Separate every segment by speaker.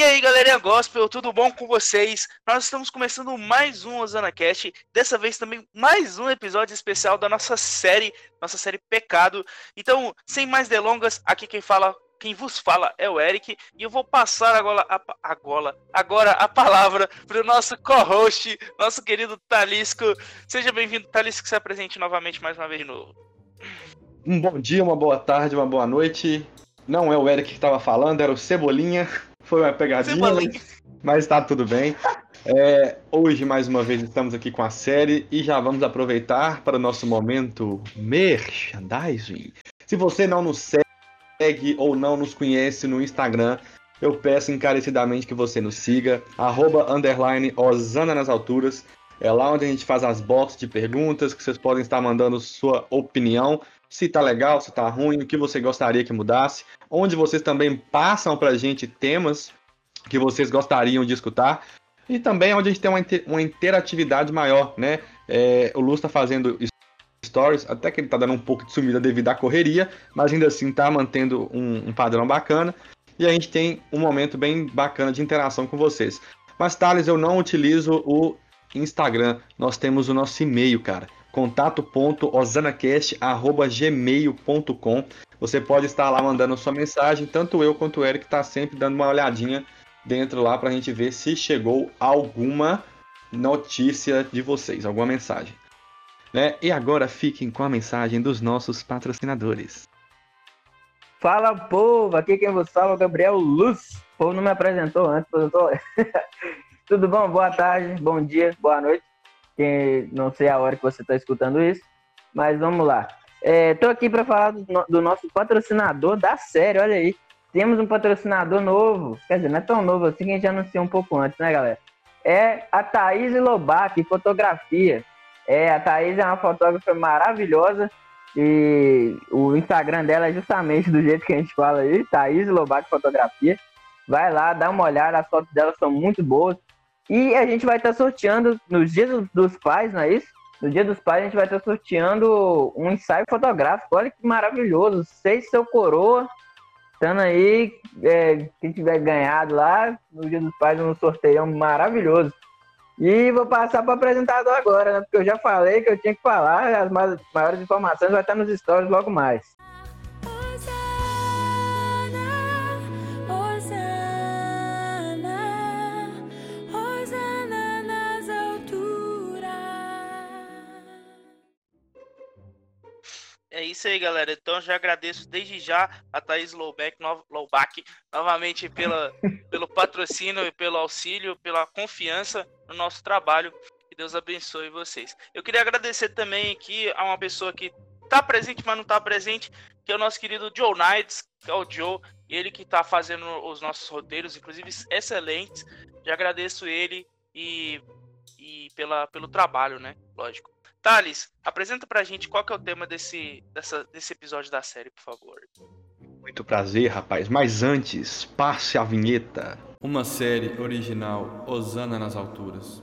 Speaker 1: E aí, galerinha gospel, tudo bom com vocês? Nós estamos começando mais um Osana Cast, dessa vez também mais um episódio especial da nossa série, nossa série Pecado. Então, sem mais delongas, aqui quem fala, quem vos fala é o Eric, e eu vou passar agora a, agora, agora a palavra para o nosso co-host, nosso querido Talisco. Seja bem-vindo, Talisco, se apresente novamente mais uma vez de novo.
Speaker 2: Um bom dia, uma boa tarde, uma boa noite. Não é o Eric que estava falando, era o Cebolinha. Foi uma pegadinha, mas tá tudo bem. É, hoje, mais uma vez, estamos aqui com a série e já vamos aproveitar para o nosso momento merchandising. Se você não nos segue ou não nos conhece no Instagram, eu peço encarecidamente que você nos siga, arroba, underline, Osana nas alturas. É lá onde a gente faz as boxes de perguntas, que vocês podem estar mandando sua opinião se tá legal, se tá ruim, o que você gostaria que mudasse, onde vocês também passam pra gente temas que vocês gostariam de escutar, e também onde a gente tem uma, inter uma interatividade maior, né? É, o Luz tá fazendo stories, até que ele tá dando um pouco de sumida devido à correria, mas ainda assim tá mantendo um, um padrão bacana, e a gente tem um momento bem bacana de interação com vocês. Mas, Thales, eu não utilizo o Instagram, nós temos o nosso e-mail, cara contato.osanacast.gmail.com Você pode estar lá mandando sua mensagem, tanto eu quanto o Eric está sempre dando uma olhadinha dentro lá para a gente ver se chegou alguma notícia de vocês, alguma mensagem. Né? E agora fiquem com a mensagem dos nossos patrocinadores.
Speaker 3: Fala povo, aqui quem vos fala é o Gabriel Luz. O povo não me apresentou antes, apresentou. Tudo bom? Boa tarde, bom dia, boa noite que não sei a hora que você está escutando isso, mas vamos lá. Estou é, aqui para falar do, do, nosso patrocinador da série, olha aí. Temos um patrocinador novo, quer dizer, não é tão novo assim que a gente anunciou um pouco antes, né, galera? É a Thaís Lobac, fotografia. É, a Thaís é uma fotógrafa maravilhosa e o Instagram dela é justamente do jeito que a gente fala aí, Thaís Lobac Fotografia. Vai lá, dá uma olhada, as fotos dela são muito boas. E a gente vai estar tá sorteando nos dias dos pais, não é isso? No dia dos pais a gente vai estar tá sorteando um ensaio fotográfico. Olha que maravilhoso. Seis seu coroa. Estando aí, é, quem tiver ganhado lá, no dia dos pais, um sorteio maravilhoso. E vou passar para o apresentador agora, né? Porque eu já falei que eu tinha que falar. As maiores informações vai estar nos stories logo mais.
Speaker 1: É isso aí, galera. Então já agradeço desde já a Thaís Lowback, no, Lowback novamente pela, pelo patrocínio e pelo auxílio, pela confiança no nosso trabalho. Que Deus abençoe vocês. Eu queria agradecer também aqui a uma pessoa que está presente, mas não está presente, que é o nosso querido Joe Knights, que é o Joe, ele que está fazendo os nossos roteiros, inclusive excelentes. Já agradeço ele e, e pela, pelo trabalho, né? Lógico. Thales, apresenta pra gente qual que é o tema desse, dessa, desse episódio da série, por favor.
Speaker 2: Muito prazer, rapaz. Mas antes, passe a vinheta.
Speaker 4: Uma série original, Osana nas alturas.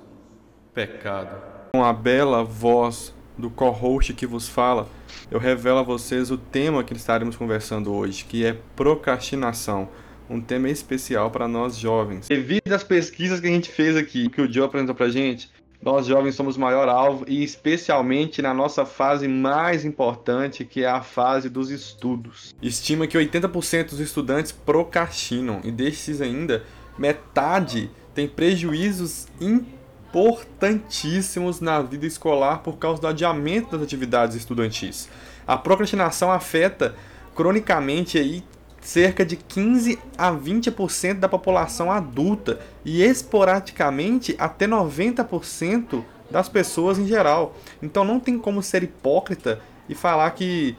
Speaker 4: Pecado.
Speaker 2: Com a bela voz do co-host que vos fala, eu revelo a vocês o tema que estaremos conversando hoje, que é procrastinação. Um tema especial para nós jovens. Devido às pesquisas que a gente fez aqui, que o Joe apresentou pra gente, nós jovens somos o maior alvo e especialmente na nossa fase mais importante, que é a fase dos estudos. Estima que 80% dos estudantes procrastinam e desses ainda, metade tem prejuízos importantíssimos na vida escolar por causa do adiamento das atividades estudantis. A procrastinação afeta cronicamente aí cerca de 15 a 20% da população adulta e esporadicamente até 90% das pessoas em geral. Então não tem como ser hipócrita e falar que,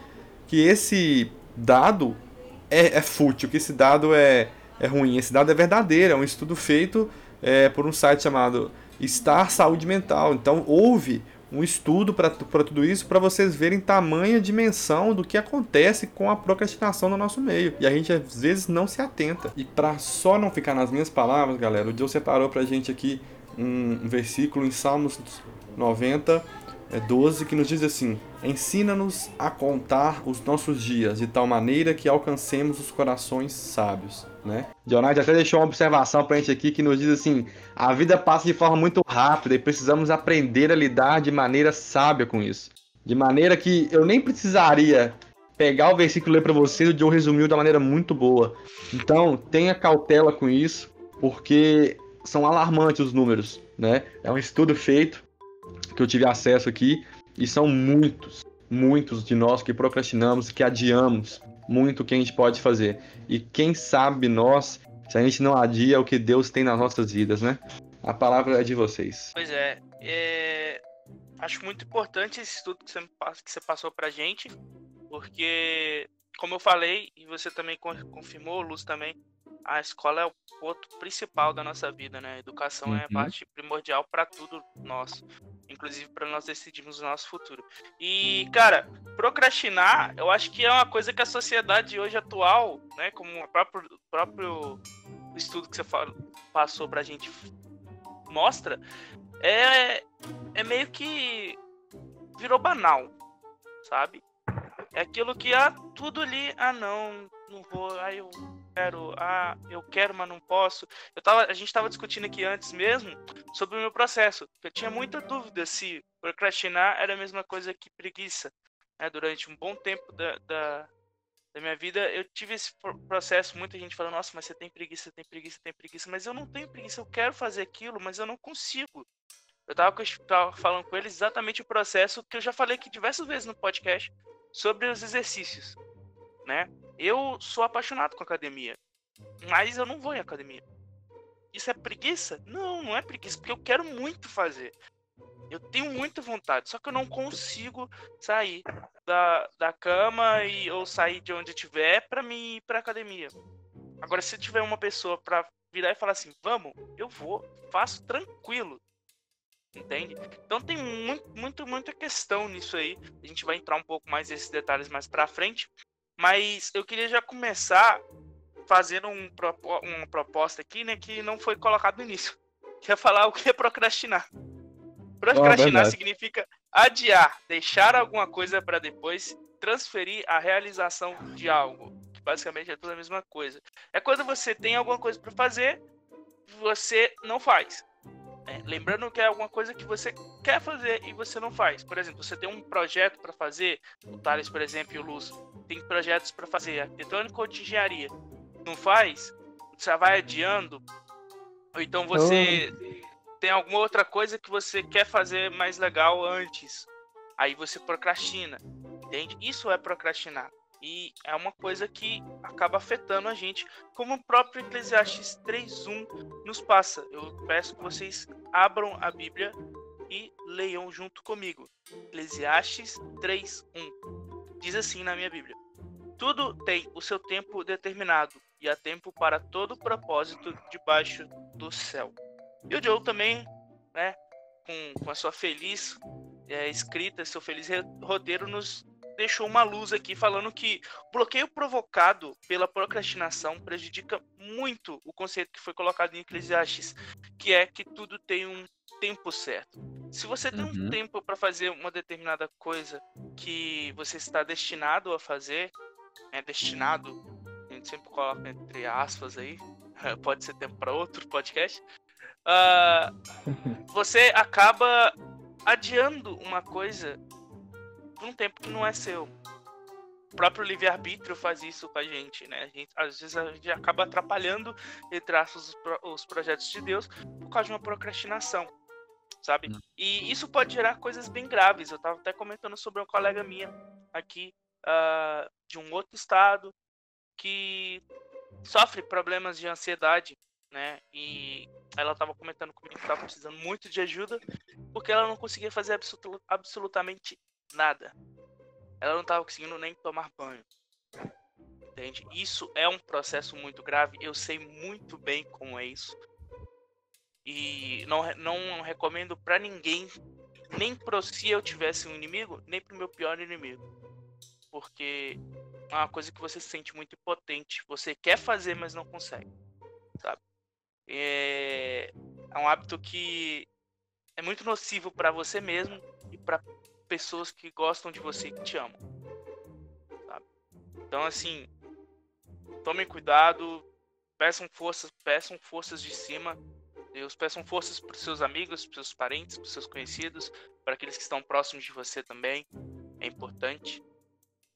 Speaker 2: que esse dado é, é fútil, que esse dado é, é ruim. Esse dado é verdadeiro, é um estudo feito é, por um site chamado Star Saúde Mental. Então houve um estudo para tudo isso para vocês verem tamanha dimensão do que acontece com a procrastinação no nosso meio. E a gente às vezes não se atenta. E para só não ficar nas minhas palavras, galera, o Deus separou para a gente aqui um, versículo em Salmos 90,
Speaker 4: 12 que nos diz assim: Ensina-nos a contar os nossos dias de tal maneira que alcancemos os corações sábios. Né?
Speaker 2: Jonathan até deixou uma observação pra gente aqui que nos diz assim: a vida passa de forma muito rápida e precisamos aprender a lidar de maneira sábia com isso. De maneira que eu nem precisaria pegar o versículo e ler para você, o Joe resumiu da maneira muito boa. Então, tenha cautela com isso, porque são alarmantes os números, né? É um estudo feito que eu tive acesso aqui e são muitos, muitos de nós que procrastinamos, que adiamos muito o que a gente pode fazer. E quem sabe nós, se a gente não adia o que Deus tem nas nossas vidas, né? A palavra é de vocês.
Speaker 1: Pois é, é... acho muito importante esse estudo que você, que você passou pra gente, porque, como eu falei, e você também confirmou, Luz também, a escola é o ponto principal da nossa vida, né? A educação uhum. é a uhum. parte primordial para tudo nosso, inclusive para nós decidirmos o nosso futuro. E, cara, procrastinar, eu acho que é uma coisa que a sociedade hoje atual, né, como o próprio, próprio estudo que você fala, passou pra gente mostra, é, é meio que virou banal, sabe? É aquilo que, ah, tudo ali, ah, não, não vou, ah, eu quero, ah, eu quero, mas não posso. Eu tava, a gente estava discutindo aqui antes mesmo sobre o meu processo. Eu tinha muita dúvida se procrastinar era a mesma coisa que preguiça. Né? Durante um bom tempo da, da, da minha vida, eu tive esse processo. Muita gente falando, nossa, mas você tem preguiça, tem preguiça, tem preguiça. Mas eu não tenho preguiça, eu quero fazer aquilo, mas eu não consigo. Eu tava, tava falando com eles exatamente o processo que eu já falei aqui diversas vezes no podcast sobre os exercícios, né? Eu sou apaixonado com academia, mas eu não vou em academia. Isso é preguiça? Não, não é preguiça, porque eu quero muito fazer. Eu tenho muita vontade, só que eu não consigo sair da, da cama e ou sair de onde estiver para mim ir para academia. Agora, se tiver uma pessoa para virar e falar assim, vamos, eu vou, faço tranquilo, entende? Então tem muito, muito, muita questão nisso aí. A gente vai entrar um pouco mais nesses detalhes mais para frente. Mas eu queria já começar fazendo um, uma proposta aqui, né, que não foi colocado no início. Que é falar o que é procrastinar. Procrastinar oh, significa adiar, deixar alguma coisa para depois, transferir a realização de algo. Que basicamente é tudo a mesma coisa. É quando você tem alguma coisa para fazer, você não faz. É, lembrando que é alguma coisa que você quer fazer e você não faz. Por exemplo, você tem um projeto para fazer, o Thales, por exemplo, e o Luz tem projetos para fazer, arquitetônica ou de engenharia. Não faz, você vai adiando, ou então você oh. tem alguma outra coisa que você quer fazer mais legal antes. Aí você procrastina, entende? Isso é procrastinar. E é uma coisa que acaba afetando a gente, como o próprio Eclesiastes 3.1 nos passa. Eu peço que vocês abram a Bíblia e leiam junto comigo. Eclesiastes 3.1 diz assim na minha Bíblia: Tudo tem o seu tempo determinado, e há tempo para todo propósito debaixo do céu. E o Joe também, né, com, com a sua feliz é, escrita, seu feliz roteiro, nos deixou uma luz aqui falando que o bloqueio provocado pela procrastinação prejudica muito o conceito que foi colocado em Eclesiastes, que é que tudo tem um tempo certo. Se você tem uhum. um tempo para fazer uma determinada coisa que você está destinado a fazer, é destinado, a gente sempre coloca entre aspas aí, pode ser tempo para outro podcast. Uh, você acaba adiando uma coisa por um tempo que não é seu. O próprio livre-arbítrio faz isso com a gente, né? A gente, às vezes a gente acaba atrapalhando, entre aspas, os, os projetos de Deus por causa de uma procrastinação, sabe? Hum. E isso pode gerar coisas bem graves. Eu estava até comentando sobre uma colega minha aqui, uh, de um outro estado, que sofre problemas de ansiedade, né? E ela estava comentando comigo que estava precisando muito de ajuda porque ela não conseguia fazer absolut absolutamente nada. Ela não estava conseguindo nem tomar banho. Entende? Isso é um processo muito grave. Eu sei muito bem como é isso. E não, não recomendo para ninguém, nem pro se eu tivesse um inimigo, nem pro meu pior inimigo. Porque é uma coisa que você se sente muito impotente. Você quer fazer, mas não consegue. Sabe? É, é um hábito que é muito nocivo para você mesmo e para pessoas que gostam de você, que te amam. Sabe? Então, assim, tomem cuidado, peçam forças, peçam forças de cima. Deus, peçam forças para seus amigos, para seus parentes, para seus conhecidos, para aqueles que estão próximos de você também. É importante.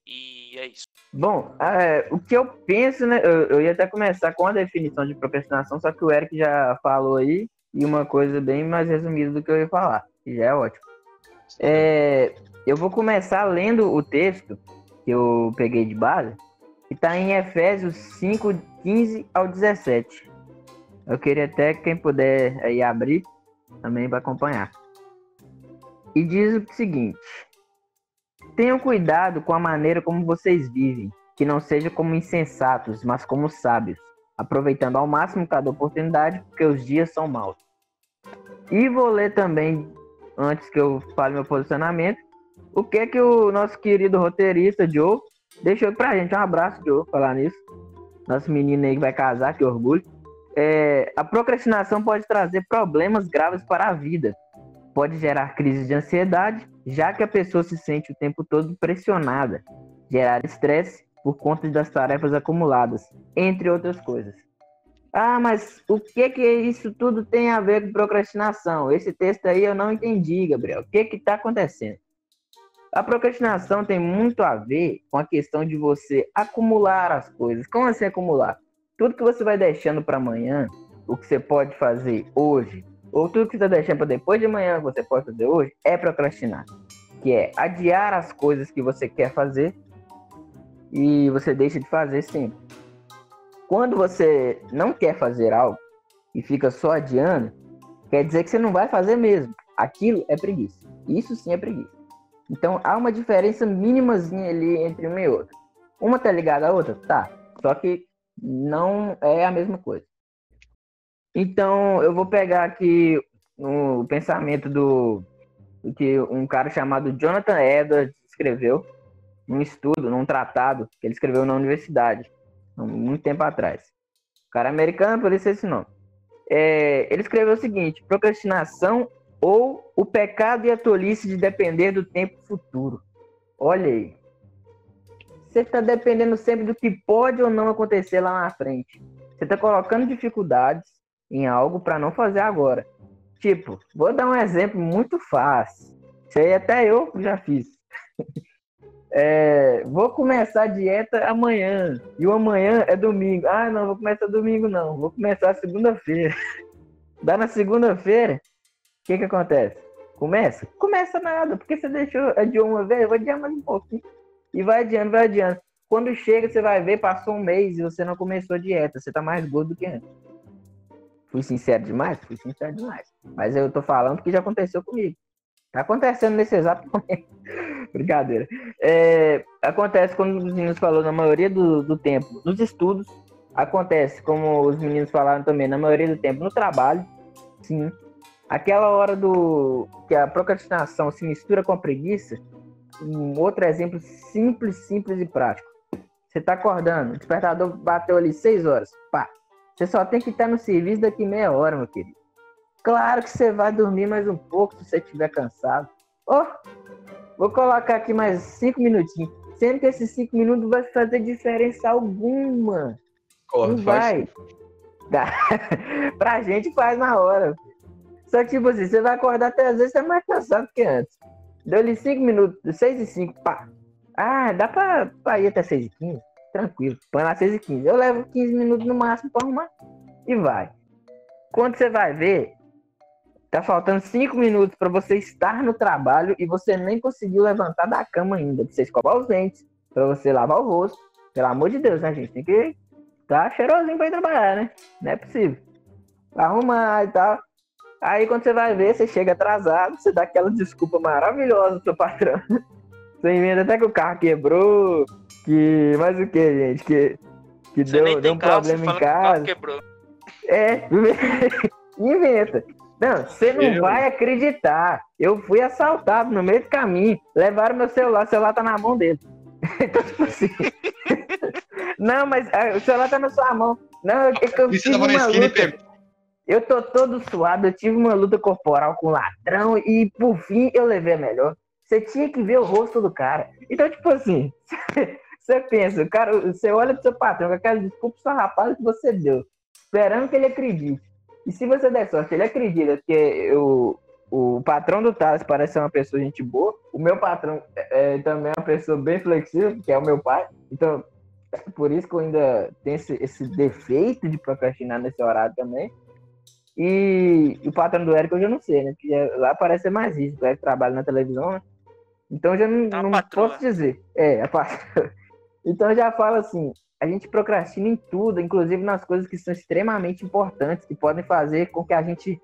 Speaker 1: E é isso.
Speaker 3: Bom, é, o que eu penso, né? Eu, eu, ia até começar com a definição de procrastinação, só que o Eric já falou aí, e uma coisa bem mais resumida do que eu ia falar, que já é ótimo. É, eu vou começar lendo o texto que eu peguei de base, que está em Efésios 5, 15 ao 17. Eu queria até que quem puder aí abrir também para acompanhar. E diz o seguinte: Tenham cuidado com a maneira como vocês vivem, que não seja como insensatos, mas como sábios, aproveitando ao máximo cada oportunidade, porque os dias são maus. E vou ler também, antes que eu fale meu posicionamento, o que é que o nosso querido roteirista Joe deixou pra gente. Um abraço, Joe, falar nisso. Nosso menino aí que vai casar, que orgulho. É, a procrastinação pode trazer problemas graves para a vida, pode gerar crises de ansiedade, já que a pessoa se sente o tempo todo pressionada, gerar estresse por conta das tarefas acumuladas, entre outras coisas. Ah, mas o que que isso tudo tem a ver com procrastinação? Esse texto aí eu não entendi, Gabriel. O que que está acontecendo? A procrastinação tem muito a ver com a questão de você acumular as coisas. Como assim acumular? Tudo que você vai deixando para amanhã, o que você pode fazer hoje, ou tudo que você está deixando para depois de amanhã você pode fazer hoje é procrastinar, que é adiar as coisas que você quer fazer e você deixa de fazer sempre. Quando você não quer fazer algo e fica só adiando, quer dizer que você não vai fazer mesmo. Aquilo é preguiça. Isso sim é preguiça. Então há uma diferença mínimazinha ali entre uma e outra. Uma tá ligada à outra? Tá. Só que não é a mesma coisa. Então, eu vou pegar aqui o pensamento do, que um cara chamado Jonathan Edwards escreveu num estudo, num tratado que ele escreveu na universidade, muito tempo atrás. O cara é americano, por isso esse nome. É, ele escreveu o seguinte: procrastinação ou o pecado e a tolice de depender do tempo futuro. Olha aí. Você está dependendo sempre do que pode ou não acontecer lá na frente. Você está colocando dificuldades em algo para não fazer agora. Tipo, vou dar um exemplo muito fácil. Isso aí até eu já fiz. É, vou começar a dieta amanhã. E o amanhã é domingo. Ah, não, vou começar domingo não. Vou começar segunda-feira. Dá na segunda-feira. O que que acontece? Começa? Começa nada, porque você deixou adiou uma vez, eu vou adiar mais um pouquinho. E vai adiando, vai adiando. Quando chega, você vai ver, passou um mês e você não começou a dieta. Você tá mais gordo do que antes. Fui sincero demais? Fui sincero demais. Mas eu tô falando que já aconteceu comigo. Tá acontecendo nesse exato momento. Brincadeira. É, acontece, como os meninos falaram, na maioria do, do tempo, nos estudos. Acontece, como os meninos falaram também, na maioria do tempo, no trabalho. Sim. Aquela hora do que a procrastinação se mistura com a preguiça. Um outro exemplo simples, simples e prático. Você tá acordando, o despertador bateu ali seis horas. Pá, você só tem que estar no serviço daqui meia hora, meu querido. Claro que você vai dormir mais um pouco se você estiver cansado. Oh, vou colocar aqui mais cinco minutinhos. Sendo que esses cinco minutos vai fazer diferença alguma. Corre, Não vai. pra gente faz na hora. Só que, tipo assim, você vai acordar até às vezes você é mais cansado que antes. Deu-lhe cinco minutos, seis e cinco, pá. Ah, dá pra, pra ir até seis e quinze tranquilo. Põe lá 6 e 15. Eu levo 15 minutos no máximo para arrumar e vai. Quando você vai ver, tá faltando 5 minutos para você estar no trabalho e você nem conseguiu levantar da cama ainda. Pra você escovar os dentes, para você lavar o rosto. Pelo amor de Deus, né, gente? Tem que tá cheirosinho para ir trabalhar, né? Não é possível. Arrumar e tal. Aí quando você vai ver, você chega atrasado, você dá aquela desculpa maravilhosa pro seu patrão. Você inventa até que o carro quebrou, que. Mas o que, gente? Que, que deu, deu um carro, problema em casa. É, inventa. Não, você não eu... vai acreditar. Eu fui assaltado no meio do caminho. Levaram meu celular, o celular tá na mão dele. então, tipo assim. não, mas é, o celular tá na sua mão. Não, é que eu tive uma luta. Eu tô todo suado, eu tive uma luta corporal com ladrão e por fim eu levei a melhor. Você tinha que ver o rosto do cara. Então, tipo assim, você pensa, cara, você olha pro seu patrão com aquela desculpa rapaz que você deu, esperando que ele acredite. E se você der sorte, ele acredita que o, o patrão do Thales parece ser uma pessoa gente boa. O meu patrão é, é, também é uma pessoa bem flexível, que é o meu pai. Então, por isso que eu ainda tenho esse, esse defeito de procrastinar nesse horário também. E, o patrão do Érico eu já não sei, né? Porque lá parece ser mais isso. O Érico trabalha na televisão, né? Então já não, tá não posso dizer. É, a patroa. Então já falo assim, a gente procrastina em tudo, inclusive nas coisas que são extremamente importantes, que podem fazer com que a gente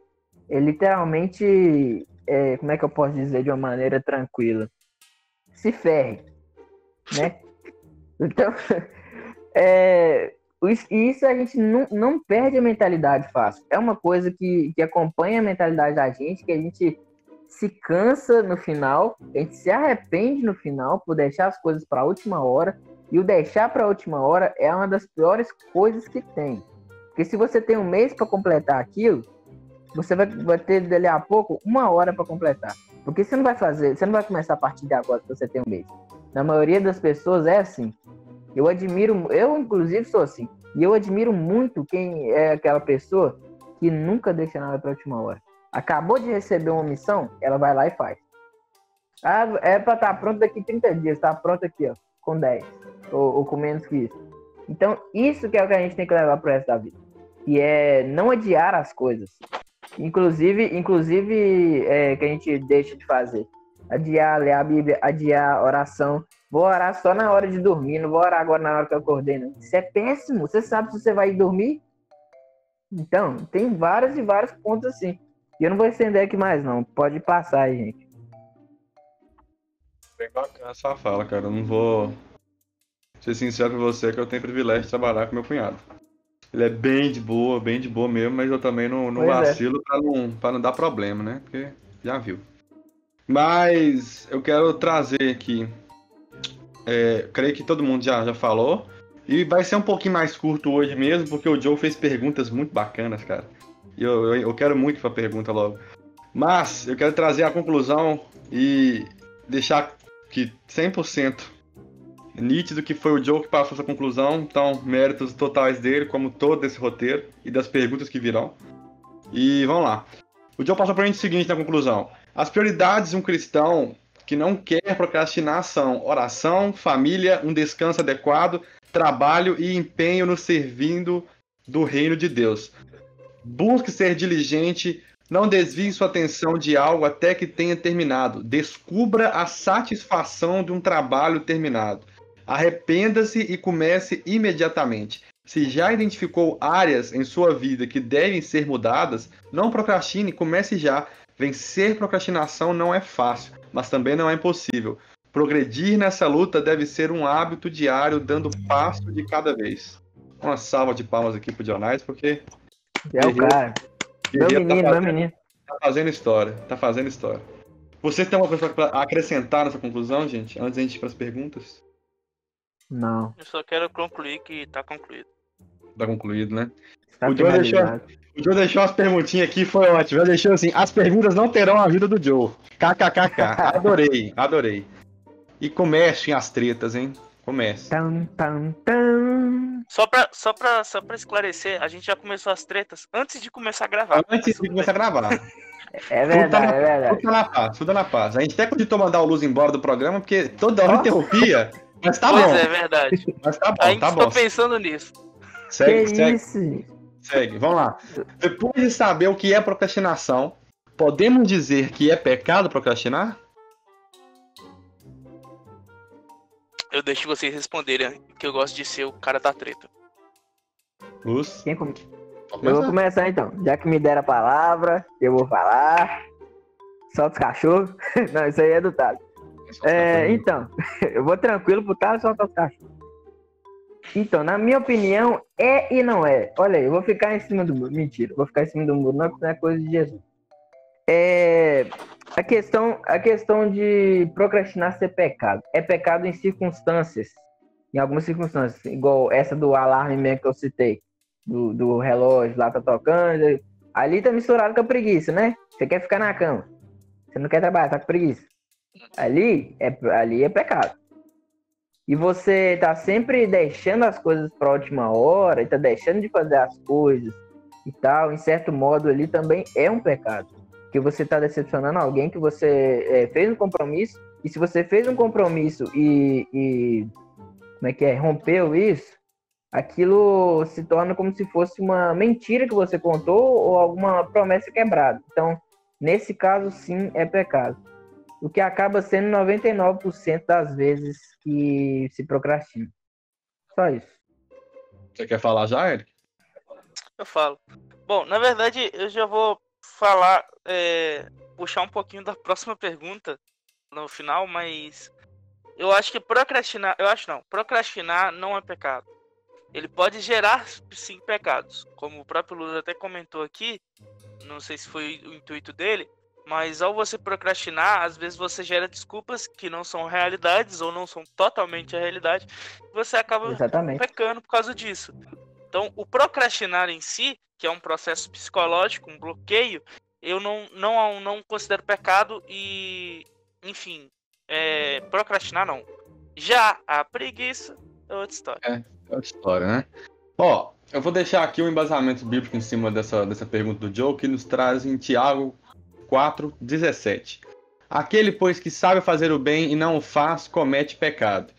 Speaker 3: é, literalmente, é, como é que eu posso dizer de uma maneira tranquila, se ferre, né? Então, é, isso a gente não, não perde a mentalidade fácil. É uma coisa que, que acompanha a mentalidade da gente, que a gente se cansa no final, a gente se arrepende no final por deixar as coisas para a última hora. E o deixar para a última hora é uma das piores coisas que tem. Porque se você tem um mês para completar aquilo, você vai, vai ter dali a pouco uma hora para completar. Porque você não vai fazer, você não vai começar a partir de agora que você tem um mês. Na maioria das pessoas é assim. Eu admiro, eu inclusive sou assim. E eu admiro muito quem é aquela pessoa que nunca deixa nada para última hora. Acabou de receber uma missão, ela vai lá e faz. Ah, é para estar tá pronto daqui 30 dias, está pronto aqui, ó, com 10 ou, ou, com menos que isso. Então, isso que é o que a gente tem que levar pro resto da vida. Que é não adiar as coisas. Inclusive, inclusive é, que a gente deixa de fazer. Adiar, ler a Bíblia, adiar oração. Vou orar só na hora de dormir, não vou orar agora na hora que eu acordei, não. Isso é péssimo. Você sabe se você vai dormir? Então, tem vários e vários pontos assim. E eu não vou estender aqui mais, não. Pode passar aí, gente.
Speaker 2: Bem bacana essa fala, cara. Eu não vou ser sincero com você que eu tenho privilégio de trabalhar com meu cunhado. Ele é bem de boa, bem de boa mesmo, mas eu também não, não é. vacilo é. pra, não, pra não dar problema, né? Porque já viu. Mas eu quero trazer aqui. É, creio que todo mundo já, já falou. E vai ser um pouquinho mais curto hoje mesmo, porque o Joe fez perguntas muito bacanas, cara. E eu, eu, eu quero muito pra pergunta logo. Mas eu quero trazer a conclusão e deixar que 100% nítido que foi o Joe que passou essa conclusão, então méritos totais dele, como todo esse roteiro e das perguntas que virão. E vamos lá. O Joe passou para a gente o seguinte na conclusão: as prioridades de um cristão que não quer procrastinar são oração, família, um descanso adequado, trabalho e empenho no servindo do reino de Deus. Busque ser diligente, não desvie sua atenção de algo até que tenha terminado. Descubra a satisfação de um trabalho terminado. Arrependa-se e comece imediatamente. Se já identificou áreas em sua vida que devem ser mudadas, não procrastine, comece já. Vencer procrastinação não é fácil, mas também não é impossível. Progredir nessa luta deve ser um hábito diário, dando passo de cada vez. Uma salva de palmas aqui pro Jonais, porque.
Speaker 3: É o cara. Meu tá menino, tá fazendo, meu menino.
Speaker 2: Tá fazendo história, tá fazendo história. Você tem alguma coisa para acrescentar nessa conclusão, gente? Antes da gente ir para as perguntas?
Speaker 3: Não.
Speaker 1: Eu só quero concluir que tá concluído.
Speaker 2: Tá concluído, né? Tá o, Joe deixou, o Joe deixou umas perguntinhas aqui, foi ótimo. Já deixou assim: as perguntas não terão a vida do Joe. KKKK. Adorei, adorei. E comecem as tretas, hein? Comece.
Speaker 3: Tam, tam, tam.
Speaker 1: Só pra, só, pra, só pra esclarecer, a gente já começou as tretas antes de começar a gravar.
Speaker 2: Antes de começar a gravar.
Speaker 3: É verdade, na, é verdade.
Speaker 2: Tudo na paz, tudo na paz. A gente até cogitou mandar o Luz embora do programa, porque toda hora oh. interrompia. Mas tá
Speaker 1: pois
Speaker 2: bom.
Speaker 1: é, verdade.
Speaker 2: Mas tá bom,
Speaker 1: Ainda
Speaker 2: tá
Speaker 1: estou
Speaker 2: bom.
Speaker 1: pensando nisso.
Speaker 2: Segue,
Speaker 3: que
Speaker 2: segue.
Speaker 3: Isso?
Speaker 2: Segue, vamos lá. Depois de saber o que é procrastinação, podemos dizer que é pecado procrastinar?
Speaker 1: Eu deixo vocês responderem, que eu gosto de ser o cara da treta.
Speaker 2: Luz?
Speaker 3: Quem come... Eu vou começar então. Já que me deram a palavra, eu vou falar. Solta os cachorros. Não, isso aí é do Thales. É, então, eu vou tranquilo pro Thales soltar os cachorros. Então, na minha opinião, é e não é. Olha aí, eu vou ficar em cima do muro. Mentira, vou ficar em cima do muro, não é coisa de Jesus. É, a, questão, a questão de procrastinar ser pecado. É pecado em circunstâncias. Em algumas circunstâncias, igual essa do alarme mesmo que eu citei. Do, do relógio lá tá tocando. Ali tá misturado com a preguiça, né? Você quer ficar na cama. Você não quer trabalhar, tá com preguiça. Ali é, ali é pecado. E você tá sempre deixando as coisas para última hora, e tá deixando de fazer as coisas e tal, em certo modo ali também é um pecado. Que você tá decepcionando alguém que você é, fez um compromisso, e se você fez um compromisso e, e como é que é, rompeu isso, aquilo se torna como se fosse uma mentira que você contou ou alguma promessa quebrada. Então, nesse caso, sim, é pecado. O que acaba sendo 99% das vezes que se procrastina. Só isso.
Speaker 2: Você quer falar já, Eric?
Speaker 1: Eu falo. Bom, na verdade, eu já vou falar, é, puxar um pouquinho da próxima pergunta no final, mas eu acho que procrastinar, eu acho não, procrastinar não é pecado ele pode gerar sim pecados, como o próprio Lula até comentou aqui. Não sei se foi o intuito dele, mas ao você procrastinar, às vezes você gera desculpas que não são realidades ou não são totalmente a realidade, e você acaba
Speaker 3: Exatamente.
Speaker 1: pecando por causa disso. Então, o procrastinar em si, que é um processo psicológico, um bloqueio, eu não, não, não considero pecado e, enfim, é, procrastinar não. Já a preguiça é outra história.
Speaker 2: É. É outra história, né? Ó, eu vou deixar aqui um embasamento bíblico em cima dessa, dessa pergunta do Joe, que nos traz em Tiago 4, 17. Aquele, pois, que sabe fazer o bem e não o faz, comete pecado.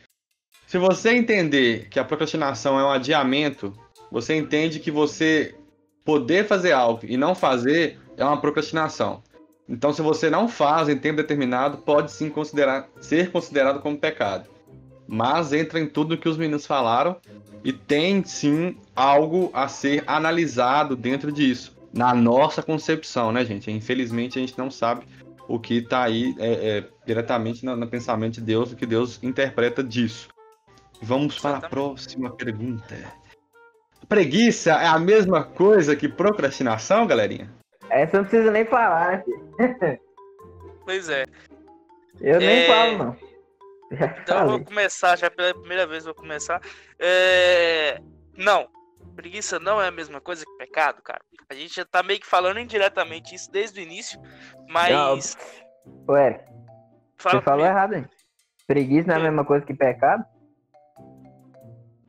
Speaker 2: Se você entender que a procrastinação é um adiamento, você entende que você poder fazer algo e não fazer é uma procrastinação. Então, se você não faz em tempo determinado, pode sim considerar, ser considerado como pecado mas entra em tudo que os meninos falaram e tem sim algo a ser analisado dentro disso, na nossa concepção, né, gente? Infelizmente a gente não sabe o que está aí é, é, diretamente no, no, pensamento de Deus, o que Deus interpreta disso. Vamos para a próxima pergunta. Preguiça é a mesma coisa que procrastinação, galerinha?
Speaker 3: Essa não precisa nem falar,
Speaker 1: né? Pois é.
Speaker 3: Eu nem é... falo, não.
Speaker 1: Então eu vou começar, já pela primeira vez vou começar. É... Não, preguiça não é a mesma coisa que pecado, cara. A gente já tá meio que falando indiretamente isso desde o início, mas.
Speaker 3: Não. Ué, Fala você falou errado, hein? Preguiça não é a mesma coisa que pecado?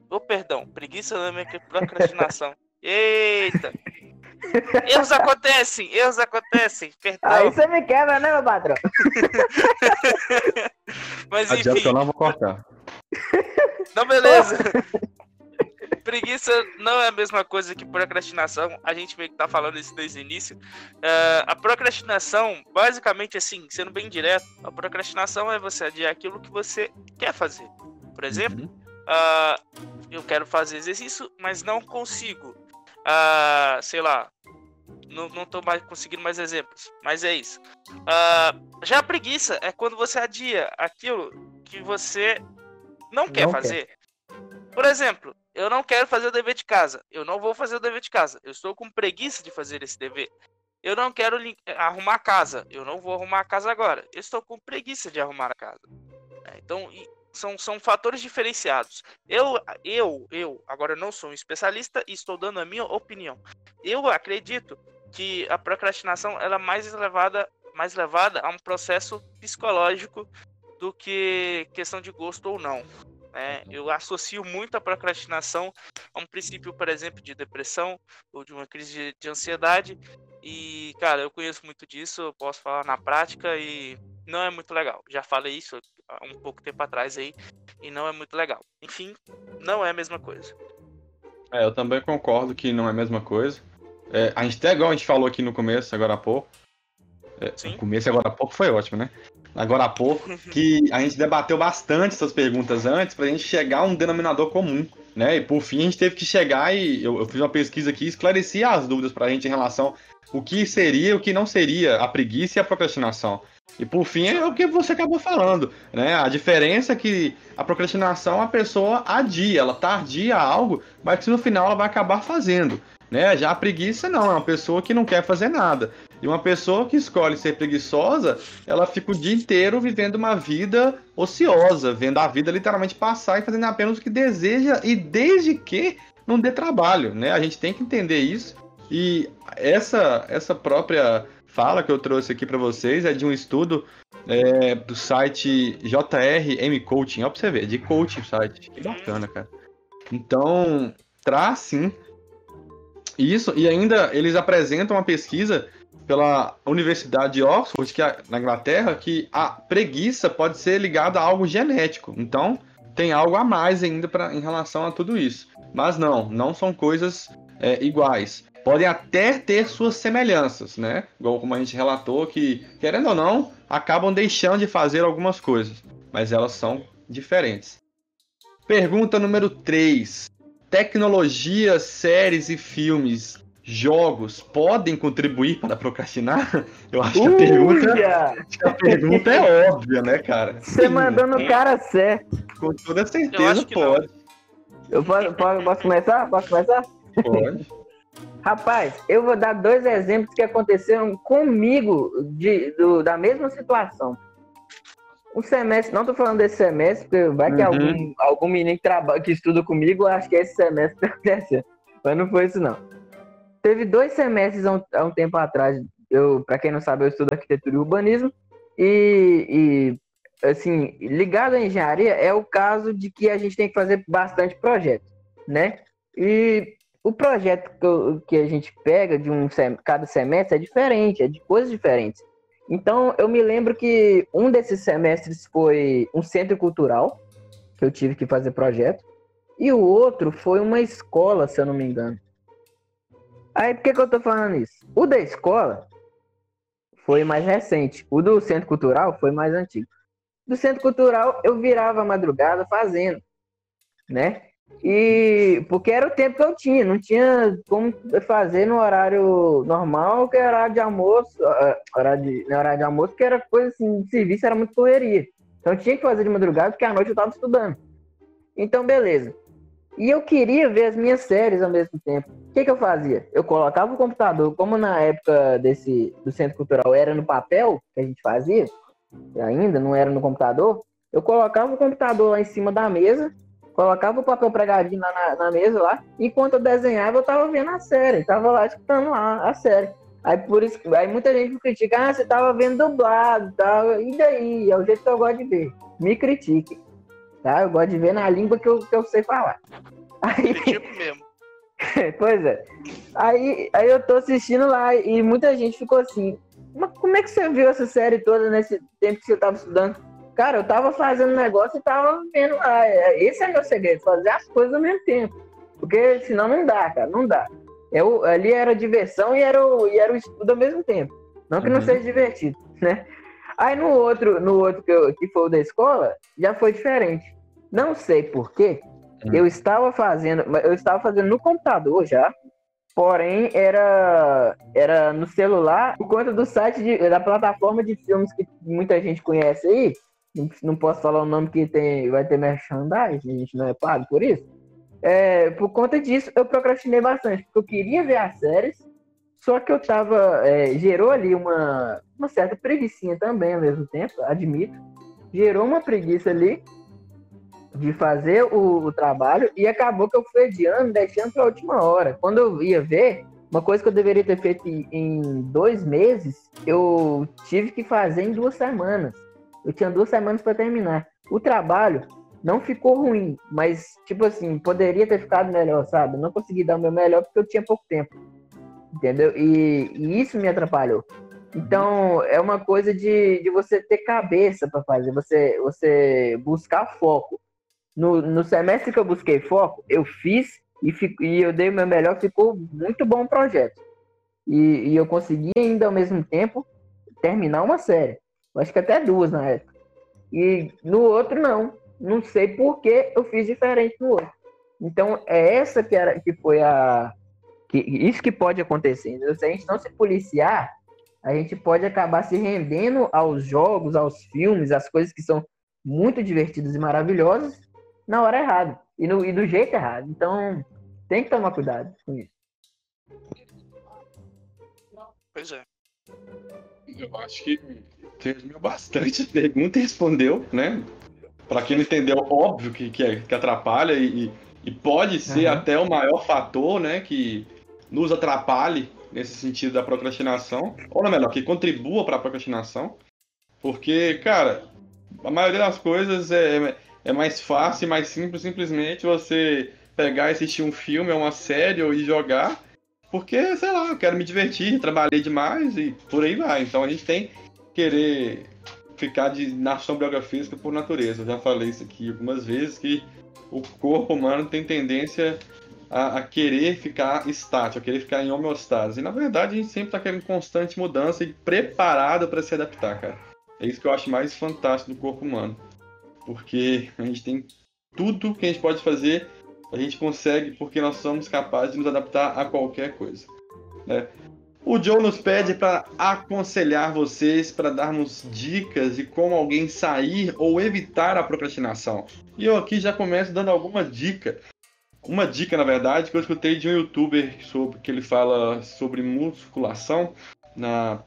Speaker 1: Ô, oh, perdão, preguiça não é a mesma que procrastinação. Eita! Erros acontecem, erros acontecem, perdão.
Speaker 3: Aí você me quebra, né, meu patrão?
Speaker 1: Mas enfim. Adianta
Speaker 2: eu não vou cortar.
Speaker 1: Não, beleza. Preguiça não é a mesma coisa que procrastinação. A gente meio que tá falando isso desde o início. Uh, a procrastinação, basicamente assim, sendo bem direto, a procrastinação é você adiar aquilo que você quer fazer. Por exemplo, uh, eu quero fazer exercício, mas não consigo uh, sei lá, não, não tô mais conseguindo mais exemplos, mas é isso. Uh, já a preguiça é quando você adia aquilo que você não quer não fazer. Quer. Por exemplo, eu não quero fazer o dever de casa. Eu não vou fazer o dever de casa. Eu estou com preguiça de fazer esse dever. Eu não quero arrumar a casa. Eu não vou arrumar a casa agora. Eu estou com preguiça de arrumar a casa. É, então, são, são fatores diferenciados. Eu, eu, eu, agora não sou um especialista e estou dando a minha opinião. Eu acredito que a procrastinação ela é mais levada, mais levada a um processo psicológico do que questão de gosto ou não. É, eu associo muito a procrastinação a um princípio, por exemplo, de depressão ou de uma crise de, de ansiedade. E, cara, eu conheço muito disso, eu posso falar na prática e não é muito legal. Já falei isso há um pouco tempo atrás aí e não é muito legal. Enfim, não é a mesma coisa.
Speaker 2: É, eu também concordo que não é a mesma coisa. É, a gente até igual a gente falou aqui no começo, agora há pouco. É, no começo agora há pouco foi ótimo, né? Agora há pouco, que a gente debateu bastante essas perguntas antes pra gente chegar a um denominador comum, né? E por fim a gente teve que chegar e eu, eu fiz uma pesquisa aqui e esclareci as dúvidas pra gente em relação o que seria o que não seria a preguiça e a procrastinação. E por fim é o que você acabou falando, né? A diferença é que a procrastinação a pessoa adia, ela tardia algo, mas que no final ela vai acabar fazendo, né? Já a preguiça não, é uma pessoa que não quer fazer nada. E uma pessoa que escolhe ser preguiçosa, ela fica o dia inteiro vivendo uma vida ociosa, vendo a vida literalmente passar e fazendo apenas o que deseja e desde que não dê trabalho, né? A gente tem que entender isso. E essa essa própria fala que eu trouxe aqui para vocês é de um estudo é, do site JRM Coaching. Ó, pra você ver, de coaching site. Que bacana, cara. Então, traz sim. Isso, e ainda eles apresentam uma pesquisa pela Universidade de Oxford, que é na Inglaterra, que a preguiça pode ser ligada a algo genético. Então, tem algo a mais ainda pra, em relação a tudo isso. Mas não, não são coisas é, iguais. Podem até ter suas semelhanças, né? Igual como a gente relatou, que, querendo ou não, acabam deixando de fazer algumas coisas. Mas elas são diferentes. Pergunta número 3. Tecnologia, séries e filmes, jogos podem contribuir para procrastinar? Eu acho que a pergunta, acho que a pergunta é óbvia, né, cara?
Speaker 3: Você mandando o cara certo.
Speaker 2: Com toda certeza pode.
Speaker 3: Eu posso, posso, começar? Posso começar?
Speaker 2: Pode.
Speaker 3: Rapaz, eu vou dar dois exemplos que aconteceram comigo de, do, da mesma situação. Um semestre, não tô falando desse semestre, porque vai que uhum. algum, algum menino que, trabalha, que estuda comigo, acho que esse semestre que aconteceu. Mas não foi isso, não. Teve dois semestres há um, há um tempo atrás. Eu, para quem não sabe, eu estudo arquitetura e urbanismo. E, e, assim, ligado à engenharia é o caso de que a gente tem que fazer bastante projeto, né? E o projeto que, que a gente pega de um cada semestre é diferente, é de coisas diferentes. Então, eu me lembro que um desses semestres foi um centro cultural, que eu tive que fazer projeto, e o outro foi uma escola, se eu não me engano. Aí, por que, que eu tô falando isso? O da escola foi mais recente, o do centro cultural foi mais antigo. Do centro cultural, eu virava madrugada fazendo, né? E porque era o tempo que eu tinha, não tinha como fazer no horário normal, que era horário de almoço, uh, horário de, no horário de almoço, que era coisa assim, de serviço era muito correria. Então tinha que fazer de madrugada, porque à noite eu estava estudando. Então, beleza. E eu queria ver as minhas séries ao mesmo tempo. O que, que eu fazia? Eu colocava o computador, como na época desse do Centro Cultural era no papel que a gente fazia, ainda não era no computador, eu colocava o computador lá em cima da mesa colocava o papel pregadinho lá na, na, mesa lá, enquanto eu desenhava, eu tava vendo a série, tava lá escutando lá a série. Aí por isso aí muita gente me critica, ah, você tava vendo dublado, tal, e daí? É o jeito que eu gosto de ver. Me critique. Tá? Eu gosto de ver na língua que eu, que eu sei falar.
Speaker 1: Aí... Tipo mesmo.
Speaker 3: pois é. Aí, aí eu tô assistindo lá e muita gente ficou assim, mas como é que você viu essa série toda nesse tempo que você tava estudando? Cara, eu tava fazendo negócio e tava vendo lá. É, esse é meu segredo, fazer as coisas ao mesmo tempo. Porque senão não dá, cara, não dá. Eu, ali era diversão e era, o, e era o estudo ao mesmo tempo. Não que uhum. não seja divertido, né? Aí no outro, no outro que, eu, que foi o da escola, já foi diferente. Não sei porquê. Uhum. Eu estava fazendo, eu estava fazendo no computador já, porém era era no celular por conta do site de, da plataforma de filmes que muita gente conhece aí não posso falar o nome que tem, vai ter merchandising, a gente não é pago por isso. É, por conta disso, eu procrastinei bastante, porque eu queria ver as séries, só que eu tava. É, gerou ali uma, uma certa preguiça também ao mesmo tempo, admito. Gerou uma preguiça ali de fazer o, o trabalho e acabou que eu fui adiando, deixando para a última hora. Quando eu ia ver, uma coisa que eu deveria ter feito em dois meses, eu tive que fazer em duas semanas. Eu tinha duas semanas para terminar. O trabalho não ficou ruim, mas, tipo assim, poderia ter ficado melhor, sabe? não consegui dar o meu melhor porque eu tinha pouco tempo. Entendeu? E, e isso me atrapalhou. Então, é uma coisa de, de você ter cabeça para fazer, você, você buscar foco. No, no semestre que eu busquei foco, eu fiz e, fico, e eu dei o meu melhor, ficou muito bom o projeto. E, e eu consegui ainda ao mesmo tempo terminar uma série. Acho que até duas na época. E no outro, não. Não sei por que eu fiz diferente no outro. Então, é essa que, era, que foi a. Que, isso que pode acontecer. Entendeu? Se a gente não se policiar, a gente pode acabar se rendendo aos jogos, aos filmes, às coisas que são muito divertidas e maravilhosas na hora errada e, no, e do jeito errado. Então, tem que tomar cuidado com isso.
Speaker 1: Pois é.
Speaker 2: Eu acho que resumiu bastante a pergunta e respondeu, né? Para quem não entendeu, óbvio que, que, é, que atrapalha e, e pode ser uhum. até o maior fator, né? Que nos atrapalhe nesse sentido da procrastinação, ou melhor, que contribua para a procrastinação, porque, cara, a maioria das coisas é, é mais fácil e mais simples simplesmente você pegar e assistir um filme ou uma série ou ir jogar, porque, sei lá, eu quero me divertir, trabalhei demais e por aí vai. Então a gente tem que querer ficar de nação biografísica por natureza. Eu já falei isso aqui algumas vezes, que o corpo humano tem tendência a, a, querer ficar estático, a querer ficar em homeostase. E na verdade a gente sempre está querendo constante mudança e preparado para se adaptar, cara. É isso que eu acho mais fantástico do corpo humano. Porque a gente tem tudo que a gente pode fazer, a gente consegue porque nós somos capazes de nos adaptar a qualquer coisa. Né? O Joe nos pede para aconselhar vocês, para darmos dicas de como alguém sair ou evitar a procrastinação. E eu aqui já começo dando alguma dica uma dica, na verdade, que eu escutei de um youtuber sobre, que ele fala sobre musculação na,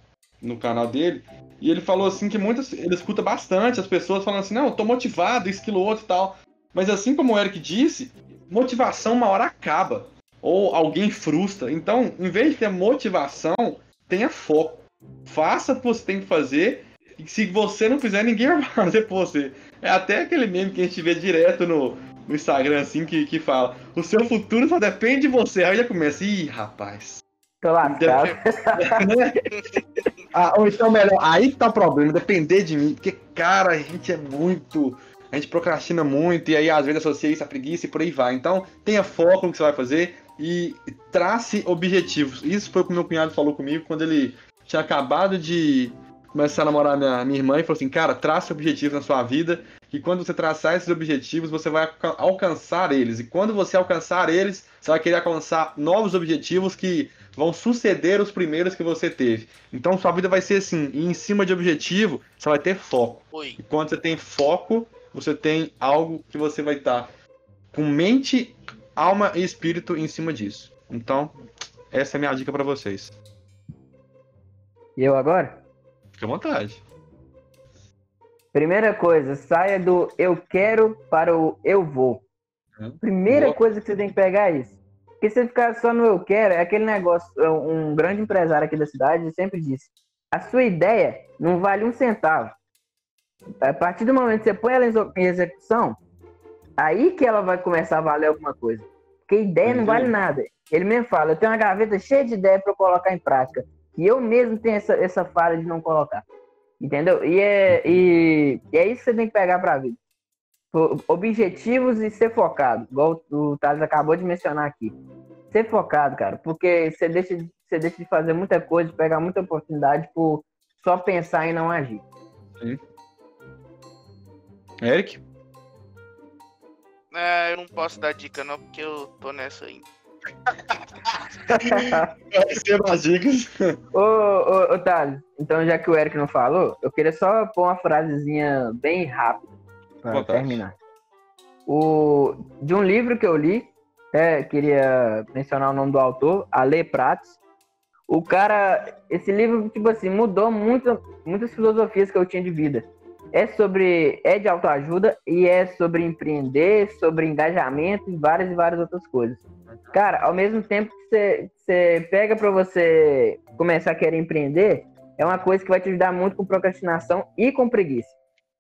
Speaker 2: no canal dele. E ele falou assim que muitas. Ele escuta bastante as pessoas falando assim, não, eu tô motivado, isso, aquilo, outro e tal. Mas assim como o Eric disse, motivação uma hora acaba. Ou alguém frustra. Então, em vez de ter motivação, tenha foco. Faça o que você tem que fazer. E se você não fizer, ninguém vai fazer por você. É até aquele meme que a gente vê direto no, no Instagram, assim, que, que fala: o seu futuro só depende de você. Aí já começa, ih, rapaz.
Speaker 3: Tô lascado.
Speaker 2: ah, ou então, melhor, aí que tá o problema, depender de mim. Porque, cara, a gente é muito. A gente procrastina muito e aí às vezes associa isso à preguiça e por aí vai. Então, tenha foco no que você vai fazer e trace objetivos. Isso foi o que meu cunhado falou comigo quando ele tinha acabado de começar a namorar minha, minha irmã e falou assim: Cara, trace objetivos na sua vida que quando você traçar esses objetivos, você vai alcançar eles. E quando você alcançar eles, você vai querer alcançar novos objetivos que vão suceder os primeiros que você teve. Então sua vida vai ser assim, e em cima de objetivo, você vai ter foco. Oi. E quando você tem foco, você tem algo que você vai estar com mente, alma e espírito em cima disso. Então, essa é a minha dica para vocês.
Speaker 3: E eu agora?
Speaker 2: Fique à vontade.
Speaker 3: Primeira coisa, saia do eu quero para o eu vou. Primeira Boa. coisa que você tem que pegar é isso. Porque se você ficar só no eu quero, é aquele negócio. É um grande empresário aqui da cidade sempre disse: a sua ideia não vale um centavo. A partir do momento que você põe ela em execução, aí que ela vai começar a valer alguma coisa. Porque ideia não vale nada. Ele mesmo fala: eu tenho uma gaveta cheia de ideia para colocar em prática. E eu mesmo tenho essa, essa falha de não colocar. Entendeu? E é, e, e é isso que você tem que pegar para a vida. Objetivos e ser focado, igual o Thales acabou de mencionar aqui. Ser focado, cara, porque você deixa, você deixa de fazer muita coisa, de pegar muita oportunidade por só pensar e não agir. Sim.
Speaker 2: Eric?
Speaker 1: É, eu não posso dar dica não, porque eu tô nessa ainda.
Speaker 3: Receba as dicas. Ô, ô, ô Thales, então já que o Eric não falou, eu queria só pôr uma frasezinha bem rápida para terminar. O, de um livro que eu li, é, queria mencionar o nome do autor, Ale Prates. O cara, esse livro, tipo assim, mudou muito, muitas filosofias que eu tinha de vida. É sobre, é de autoajuda e é sobre empreender, sobre engajamento e várias e várias outras coisas. Cara, ao mesmo tempo que você pega para você começar a querer empreender, é uma coisa que vai te ajudar muito com procrastinação e com preguiça.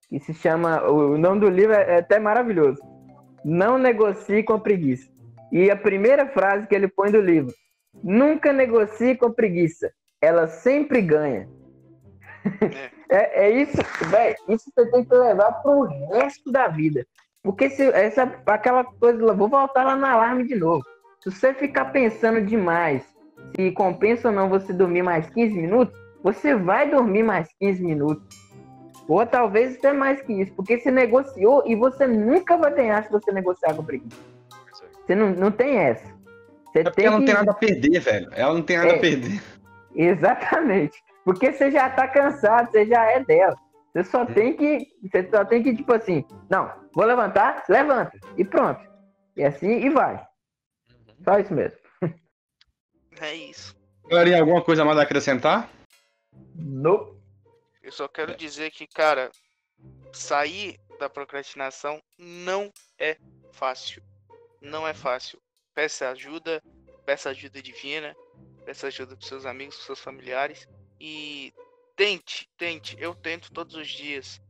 Speaker 3: Que se chama. O nome do livro é até maravilhoso. Não negocie com preguiça. E a primeira frase que ele põe do livro: Nunca negocie com preguiça. Ela sempre ganha. É, é, é isso, velho. Isso você tem que levar pro resto da vida. Porque se essa, aquela coisa, vou voltar lá no alarme de novo. Se você ficar pensando demais se compensa ou não você dormir mais 15 minutos, você vai dormir mais 15 minutos. Ou talvez até mais que isso, porque você negociou e você nunca vai ganhar se você negociar com preguiça. Você não, não tem essa. Você
Speaker 2: é tem ela não tem nada a perder, velho. Ela não tem nada é, a perder.
Speaker 3: Exatamente. Porque você já tá cansado, você já é dela. Você só hum. tem que. Você só tem que, tipo assim, não, vou levantar, levanta. E pronto. E assim e vai. Só isso mesmo.
Speaker 1: É isso.
Speaker 2: Galerinha, alguma coisa mais a acrescentar?
Speaker 3: Não.
Speaker 1: Eu só quero dizer que, cara, sair da procrastinação não é fácil. Não é fácil. Peça ajuda, peça ajuda divina. peça ajuda para seus amigos, para seus familiares e tente, tente. Eu tento todos os dias.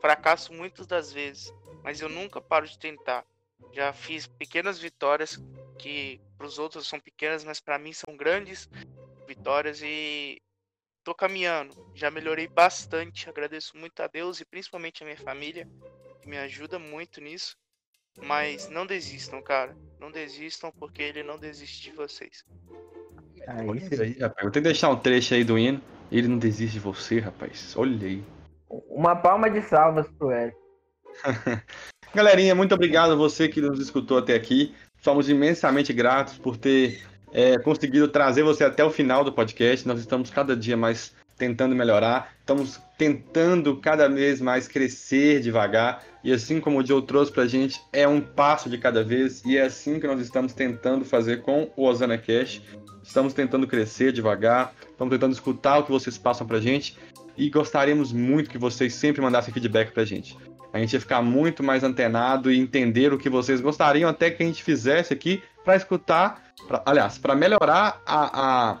Speaker 1: Fracasso muitas das vezes, mas eu nunca paro de tentar. Já fiz pequenas vitórias que para os outros são pequenas, mas para mim são grandes vitórias e tô caminhando. Já melhorei bastante. Agradeço muito a Deus e principalmente a minha família, que me ajuda muito nisso. Mas não desistam, cara. Não desistam, porque ele não desiste de vocês.
Speaker 2: É isso aí, rapaz. Vou ter que deixar um trecho aí do hino. Ele não desiste de você, rapaz. Olha aí.
Speaker 3: Uma palma de salvas pro Eric.
Speaker 2: Galerinha, muito obrigado a você que nos escutou até aqui. Somos imensamente gratos por ter é, conseguido trazer você até o final do podcast. Nós estamos cada dia mais tentando melhorar, estamos tentando cada vez mais crescer devagar. E assim como o Joe trouxe pra gente, é um passo de cada vez. E é assim que nós estamos tentando fazer com o Osana Cash. Estamos tentando crescer devagar, estamos tentando escutar o que vocês passam pra gente. E gostaríamos muito que vocês sempre mandassem feedback pra gente. A gente ia ficar muito mais antenado e entender o que vocês gostariam até que a gente fizesse aqui para escutar, pra, aliás, para melhorar a, a,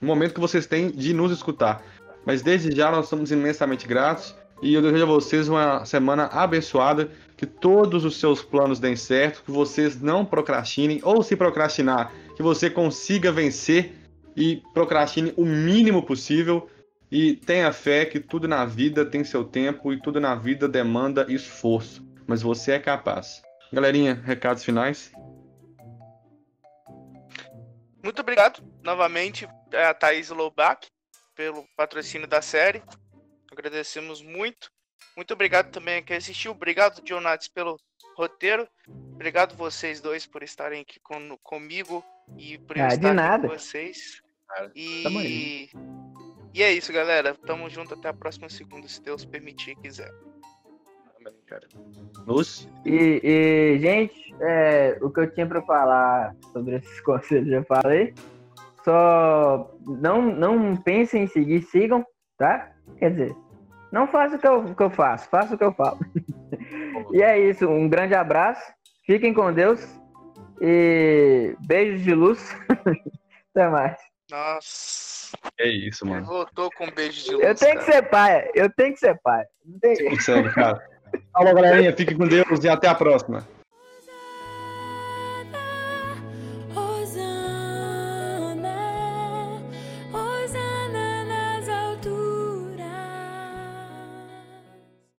Speaker 2: o momento que vocês têm de nos escutar. Mas desde já nós somos imensamente gratos e eu desejo a vocês uma semana abençoada, que todos os seus planos deem certo, que vocês não procrastinem ou se procrastinar, que você consiga vencer e procrastine o mínimo possível e tenha fé que tudo na vida tem seu tempo e tudo na vida demanda esforço, mas você é capaz. Galerinha, recados finais?
Speaker 1: Muito obrigado novamente a Thaís Loubach pelo patrocínio da série. Agradecemos muito. Muito obrigado também a quem assistiu. Obrigado, Jonatas, pelo roteiro. Obrigado vocês dois por estarem aqui com, comigo e por
Speaker 3: ah, estar
Speaker 1: aqui com vocês. E... e é isso, galera. Tamo junto até a próxima segunda, se Deus permitir e quiser.
Speaker 2: Luz?
Speaker 3: E, e, gente, é, o que eu tinha para falar sobre esses conselhos já falei. Só não, não pensem em seguir, sigam, tá? Quer dizer, não faça o que eu, que eu faço, faça o que eu falo. e é isso, um grande abraço, fiquem com Deus e beijos de luz. Até mais.
Speaker 1: Nossa.
Speaker 2: É isso, mano.
Speaker 1: Voltou com um beijo de luz.
Speaker 3: Eu tenho cara. que ser pai, eu tenho que ser pai. Não tem...
Speaker 2: Você consegue, cara. Falou, galerinha. Fique com Deus e até a próxima.